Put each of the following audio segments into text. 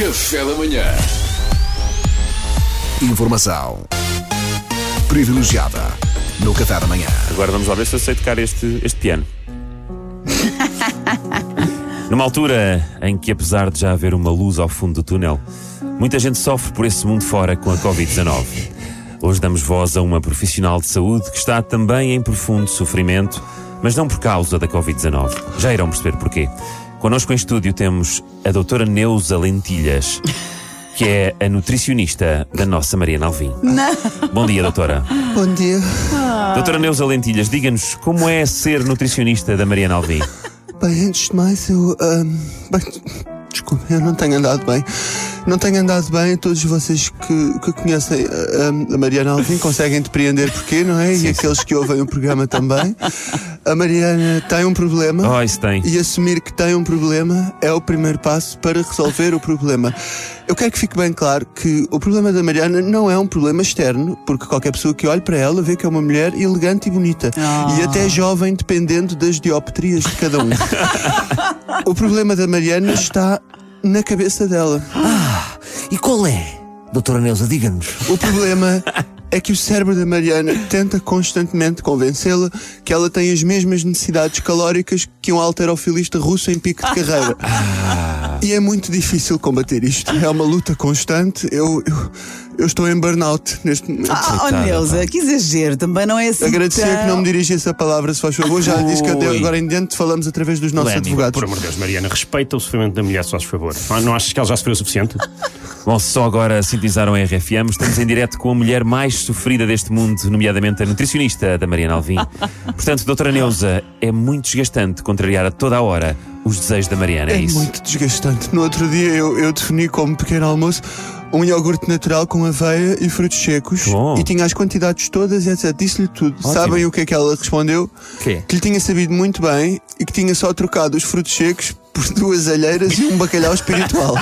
Café da manhã. Informação privilegiada no Café da Manhã. Agora vamos lá ver se eu sei tocar este, este piano. Numa altura em que, apesar de já haver uma luz ao fundo do túnel, muita gente sofre por esse mundo fora com a Covid-19. Hoje damos voz a uma profissional de saúde que está também em profundo sofrimento, mas não por causa da Covid-19. Já irão perceber porquê. Connosco em estúdio temos a doutora Neuza Lentilhas, que é a nutricionista da nossa Mariana Alvim. Bom dia, doutora. Bom dia. Doutora Neuza Lentilhas, diga-nos como é ser nutricionista da Mariana Alvim. Bem, antes de mais, eu. ahm, bem, desculpa, eu não tenho andado bem. Não tenho andado bem. Todos vocês que, que conhecem ahm, a Mariana Alvim conseguem depreender porquê, não é? E aqueles que ouvem o programa também. A Mariana tem um problema. Oh, isso tem. E assumir que tem um problema é o primeiro passo para resolver o problema. Eu quero que fique bem claro que o problema da Mariana não é um problema externo, porque qualquer pessoa que olhe para ela vê que é uma mulher elegante e bonita. E até jovem, dependendo das dioptrias de cada um. o problema da Mariana está na cabeça dela. E qual é? Doutora Neuza, diga-nos. O problema é que o cérebro da Mariana tenta constantemente convencê-la que ela tem as mesmas necessidades calóricas que um alterofilista russo em pico de carreira. E é muito difícil combater isto. É uma luta constante. Eu, eu, eu estou em burnout neste momento. Ah, oh, Neuza, que exagero, também não é assim. Agradecia tão- que não me dirigisse a palavra, se faz favor. Já disse que Ui. agora em diante falamos através dos nossos advogados. por amor de Deus, Mariana, respeita o sofrimento da mulher, se faz favor. Não, não achas que ela já sofreu o suficiente? Bom, só agora sintonizaram a RFM, estamos em direto com a mulher mais sofrida deste mundo, nomeadamente a nutricionista da Mariana Alvim. Portanto, doutora Neuza, é muito desgastante contrariar a toda a hora os desejos da Mariana, é, É isso? muito desgastante. No outro dia eu, eu defini como pequeno almoço um iogurte natural com aveia e frutos secos. Bom. E tinha as quantidades todas e etc. Disse-lhe tudo. Sabem o que é que ela respondeu? Quê? Que lhe tinha sabido muito bem e que tinha só trocado os frutos secos por duas alheiras e um bacalhau espiritual.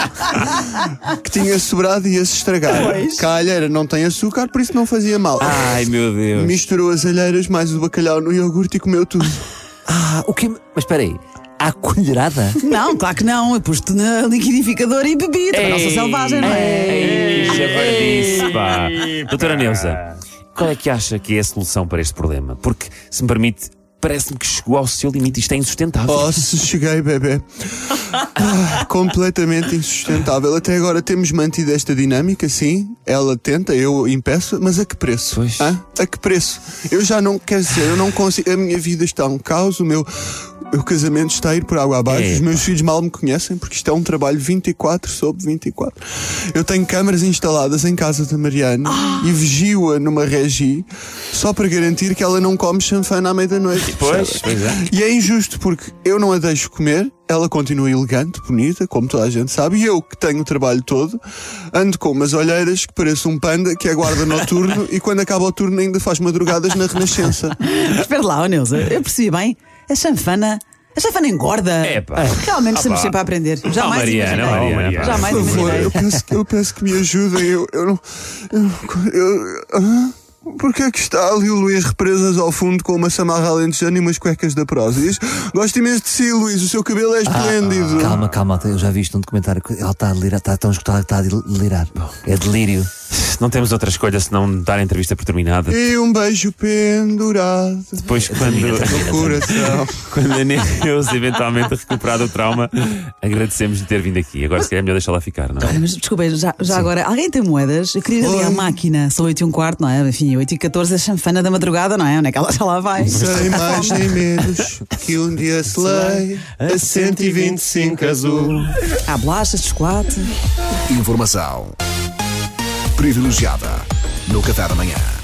que tinha sobrado e ia-se estragar. Que a alheira não tem açúcar, por isso não fazia mal. Ai, meu Deus. Misturou as alheiras mais o bacalhau no iogurte e comeu tudo. Ah, o que. Mas espera aí. À colherada? Não, claro que não. Eu pus-te na liquidificadora e bebi. Também não sou selvagem, não é? Ei, javardice, pá. Doutora Neuza, qual é que acha que é a solução para este problema? Porque, se me permite, parece-me que chegou ao seu limite. Isto é insustentável. Oh, se cheguei, bebê. Ah, completamente insustentável. Até agora temos mantido esta dinâmica, sim. Ela tenta, eu impeço, mas a que preço? Pois. Hã? A que preço? Eu já não, quer dizer, eu não consigo. A minha vida está um caos, o meu. O casamento está a ir por água abaixo. É. Os meus filhos mal me conhecem porque isto é um trabalho 24 sobre 24. Eu tenho câmaras instaladas em casa da Mariana e vigio-a numa regi só para garantir que ela não come chanfana à meia-noite. Pois, pois é. E é injusto porque eu não a deixo comer, ela continua elegante, bonita, como toda a gente sabe, e eu que tenho o trabalho todo, ando com umas olheiras que pareço um panda que é guarda noturno e quando acaba o turno ainda faz madrugadas na Renascença. Espera lá, oh, Neuza, eu percebi bem. A chanfana. A chanfana engorda. Epá. Realmente Ah, estamos pá. sempre a aprender. Jamais Mariana, imaginei. Mariana, Mariana. Jamais Por favor, imaginei. eu peço, eu peço que me ajudem, eu, eu não. Eu, não- eu, ah? Porquê é que está ali o Luís Represas ao fundo com uma samarra alentejana e umas cuecas da Prozis? Gosto imenso de si, Luís, o seu cabelo é esplêndido. Calma, calma, eu já vi isto num documentário. que Ela está a delirar, está tão escutada que está a delirar. É delírio. Não temos outra escolha senão dar a entrevista por terminada. E um beijo pendurado Depois, quando, no coração. quando a Neuza eventualmente recuperar do trauma, agradecemos de ter vindo aqui. Agora, se calhar, é melhor deixá-la ficar, não é? Olha, Mas desculpa, já, já agora, alguém tem moedas? Eu queria ir ali à Oi. máquina, são 8 e um quarto, não é? Enfim, 8 e 14, a chanfana da madrugada, não é? Onde é que ela já lá vai? Sem mais nem menos que um dia se lei a 125 azul. Há bolachas de chocolate. Informação privilegiada no Café da Manhã.